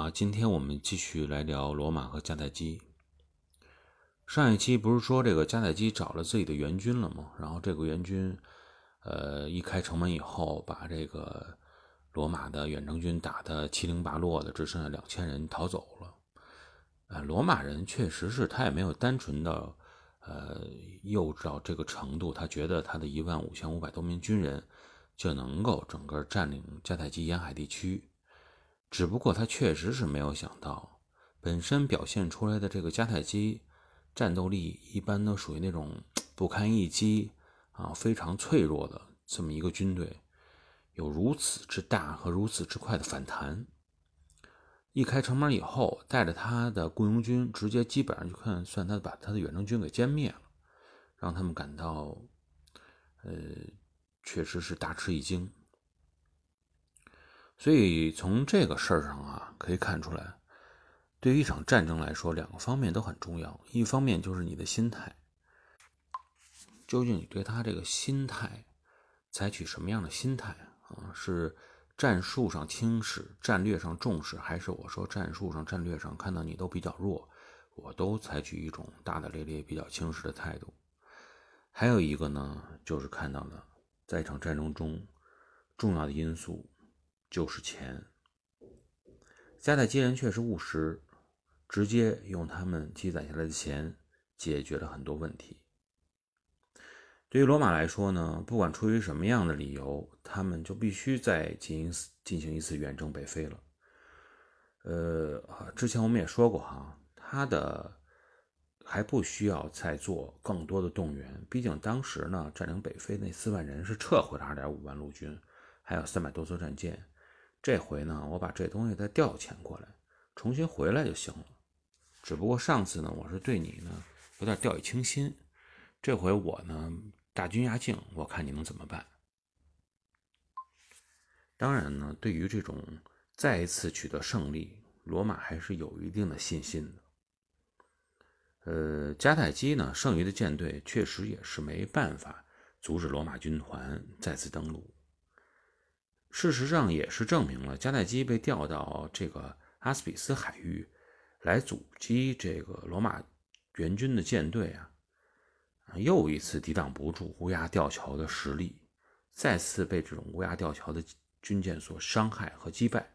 啊，今天我们继续来聊罗马和迦太基。上一期不是说这个迦太基找了自己的援军了吗？然后这个援军，呃，一开城门以后，把这个罗马的远征军打得七零八落的，只剩下两千人逃走了。呃，罗马人确实是他也没有单纯的，呃，幼稚到这个程度，他觉得他的一万五千五百多名军人就能够整个占领迦太基沿海地区。只不过他确实是没有想到，本身表现出来的这个迦太基战斗力一般都属于那种不堪一击啊，非常脆弱的这么一个军队，有如此之大和如此之快的反弹。一开城门以后，带着他的雇佣军，直接基本上就看算他把他的远征军给歼灭了，让他们感到，呃，确实是大吃一惊。所以从这个事儿上啊，可以看出来，对于一场战争来说，两个方面都很重要。一方面就是你的心态，究竟你对他这个心态采取什么样的心态啊？是战术上轻视、战略上重视，还是我说战术上、战略上看到你都比较弱，我都采取一种大大咧咧、比较轻视的态度？还有一个呢，就是看到了在一场战争中重要的因素。就是钱。迦太基人确实务实，直接用他们积攒下来的钱解决了很多问题。对于罗马来说呢，不管出于什么样的理由，他们就必须再进行进行一次远征北非了。呃，之前我们也说过哈，他的还不需要再做更多的动员，毕竟当时呢，占领北非那四万人是撤回了二点五万陆军，还有三百多艘战舰。这回呢，我把这东西再调遣过来，重新回来就行了。只不过上次呢，我是对你呢有点掉以轻心，这回我呢大军压境，我看你能怎么办。当然呢，对于这种再一次取得胜利，罗马还是有一定的信心的。呃，迦太基呢，剩余的舰队确实也是没办法阻止罗马军团再次登陆。事实上，也是证明了迦太基被调到这个阿斯比斯海域来阻击这个罗马援军的舰队啊，又一次抵挡不住乌鸦吊桥的实力，再次被这种乌鸦吊桥的军舰所伤害和击败，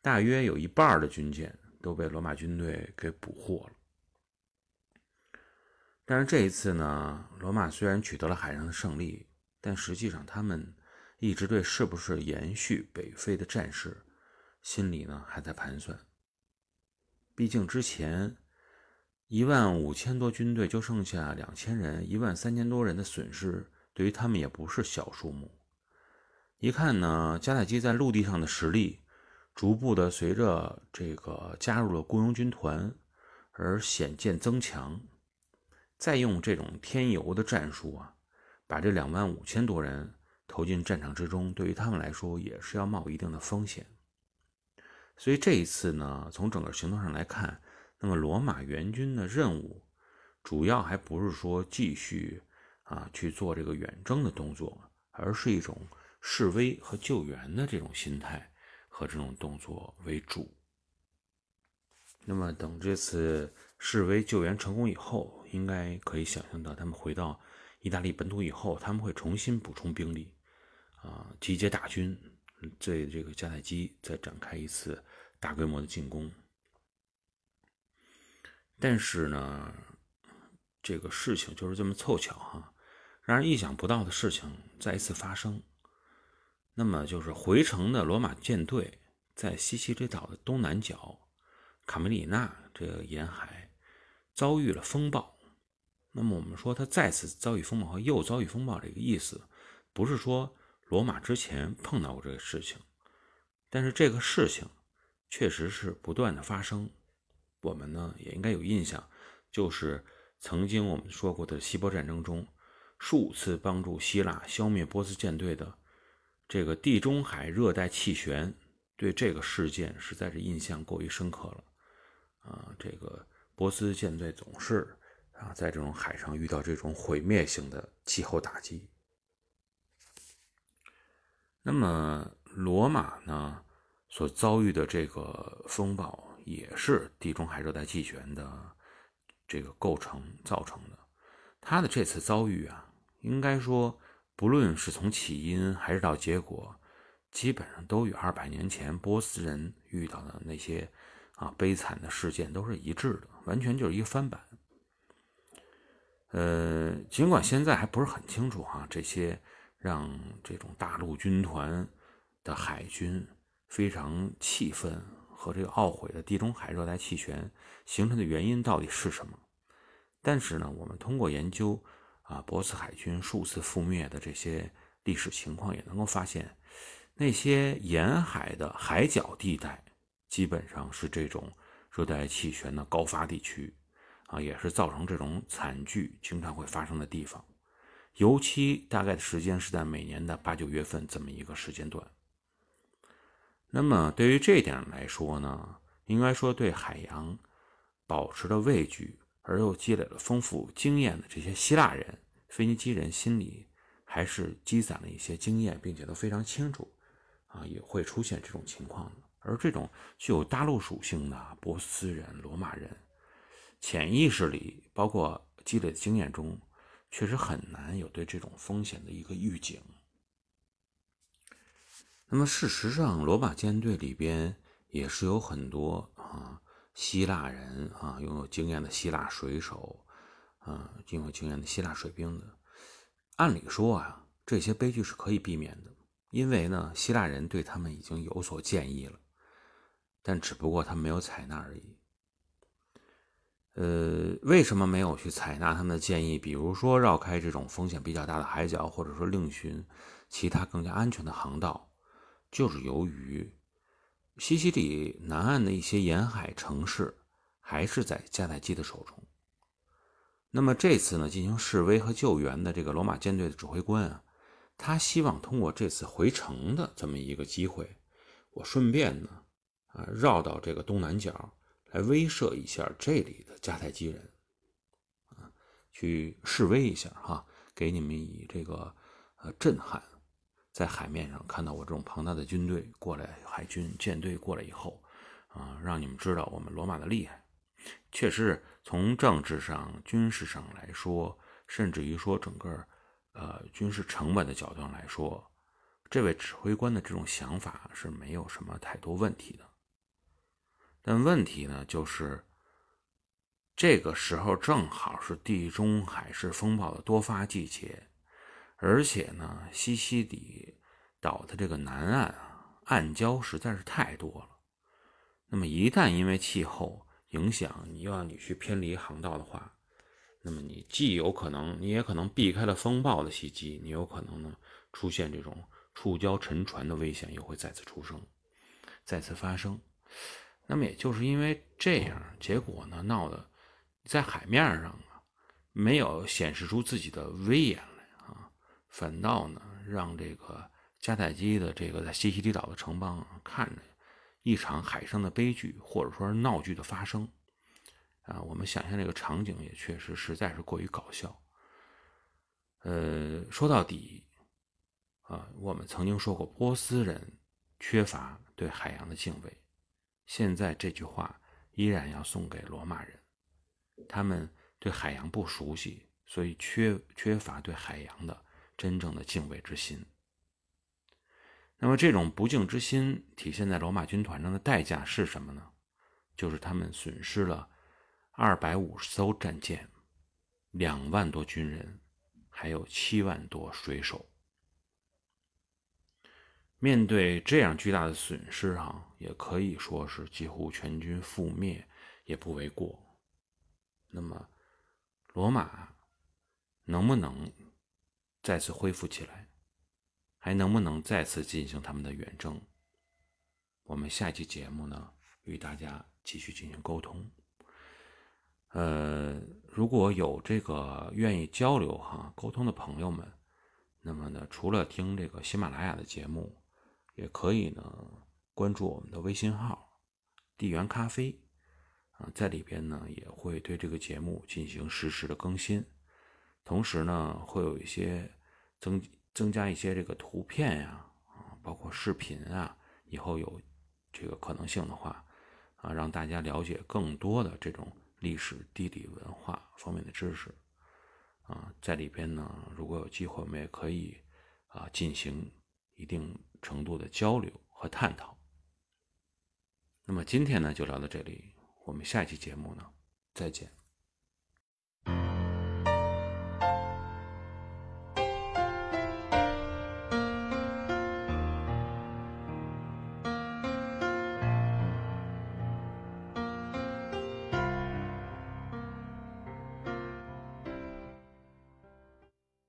大约有一半的军舰都被罗马军队给捕获了。但是这一次呢，罗马虽然取得了海上的胜利，但实际上他们。一直对是不是延续北非的战事，心里呢还在盘算。毕竟之前一万五千多军队就剩下两千人，一万三千多人的损失对于他们也不是小数目。一看呢，迦太基在陆地上的实力逐步的随着这个加入了雇佣军团而显见增强，再用这种添油的战术啊，把这两万五千多人。投进战场之中，对于他们来说也是要冒一定的风险。所以这一次呢，从整个行动上来看，那么罗马援军的任务主要还不是说继续啊去做这个远征的动作，而是一种示威和救援的这种心态和这种动作为主。那么等这次示威救援成功以后，应该可以想象到他们回到。意大利本土以后，他们会重新补充兵力，啊，集结大军，对这个迦太基再展开一次大规模的进攻。但是呢，这个事情就是这么凑巧哈，让人意想不到的事情再一次发生。那么就是回城的罗马舰队在西西里岛的东南角卡梅里纳这个沿海遭遇了风暴。那么我们说，他再次遭遇风暴和又遭遇风暴这个意思，不是说罗马之前碰到过这个事情，但是这个事情确实是不断的发生。我们呢也应该有印象，就是曾经我们说过的希波战争中，数次帮助希腊消灭波斯舰队的这个地中海热带气旋，对这个事件实在是印象过于深刻了。啊，这个波斯舰队总是。啊，在这种海上遇到这种毁灭性的气候打击，那么罗马呢？所遭遇的这个风暴，也是地中海热带气旋的这个构成造成的。他的这次遭遇啊，应该说，不论是从起因还是到结果，基本上都与二百年前波斯人遇到的那些啊悲惨的事件都是一致的，完全就是一个翻版。呃，尽管现在还不是很清楚哈，这些让这种大陆军团的海军。非常气愤和这个懊悔的地中海热带气旋形成的原因到底是什么？但是呢，我们通过研究啊波斯海军数次覆灭的这些历史情况，也能够发现，那些沿海的海角地带基本上是这种热带气旋的高发地区啊，也是造成这种惨剧经常会发生的地方。尤其大概的时间是在每年的八九月份这么一个时间段。那么对于这一点来说呢，应该说对海洋保持着畏惧而又积累了丰富经验的这些希腊人、腓尼基人心里还是积攒了一些经验，并且都非常清楚啊，也会出现这种情况的。而这种具有大陆属性的波斯人、罗马人，潜意识里包括积累的经验中，确实很难有对这种风险的一个预警。那么事实上，罗马舰队里边也是有很多啊希腊人啊，拥有经验的希腊水手，啊，拥有经验的希腊水兵的。按理说啊，这些悲剧是可以避免的，因为呢，希腊人对他们已经有所建议了，但只不过他没有采纳而已。呃，为什么没有去采纳他们的建议？比如说绕开这种风险比较大的海角，或者说另寻其他更加安全的航道？就是由于西西里南岸的一些沿海城市还是在迦太基的手中。那么这次呢，进行示威和救援的这个罗马舰队的指挥官啊，他希望通过这次回城的这么一个机会，我顺便呢啊绕到这个东南角来威慑一下这里的迦太基人啊，去示威一下哈，给你们以这个呃震撼。在海面上看到我这种庞大的军队过来，海军舰队过来以后，啊，让你们知道我们罗马的厉害。确实，从政治上、军事上来说，甚至于说整个呃军事成本的角度上来说，这位指挥官的这种想法是没有什么太多问题的。但问题呢，就是这个时候正好是地中海式风暴的多发季节。而且呢，西西里岛的这个南岸啊，暗礁实在是太多了。那么一旦因为气候影响，你又要你去偏离航道的话，那么你既有可能，你也可能避开了风暴的袭击，你有可能呢出现这种触礁沉船的危险，又会再次出生，再次发生。那么也就是因为这样，结果呢闹得在海面上啊，没有显示出自己的威严来啊。反倒呢，让这个迦太基的这个在西西里岛的城邦看着一场海上的悲剧或者说是闹剧的发生啊，我们想象这个场景也确实实在是过于搞笑。呃，说到底啊，我们曾经说过波斯人缺乏对海洋的敬畏，现在这句话依然要送给罗马人，他们对海洋不熟悉，所以缺缺乏对海洋的。真正的敬畏之心。那么，这种不敬之心体现在罗马军团上的代价是什么呢？就是他们损失了二百五十艘战舰、两万多军人，还有七万多水手。面对这样巨大的损失，哈，也可以说是几乎全军覆灭也不为过。那么，罗马能不能？再次恢复起来，还能不能再次进行他们的远征？我们下期节目呢，与大家继续进行沟通。呃，如果有这个愿意交流哈沟通的朋友们，那么呢，除了听这个喜马拉雅的节目，也可以呢关注我们的微信号“地缘咖啡”啊，在里边呢也会对这个节目进行实时的更新。同时呢，会有一些增增加一些这个图片呀，啊，包括视频啊，以后有这个可能性的话，啊，让大家了解更多的这种历史、地理、文化方面的知识，啊，在里边呢，如果有机会，我们也可以啊进行一定程度的交流和探讨。那么今天呢，就聊到这里，我们下期节目呢，再见。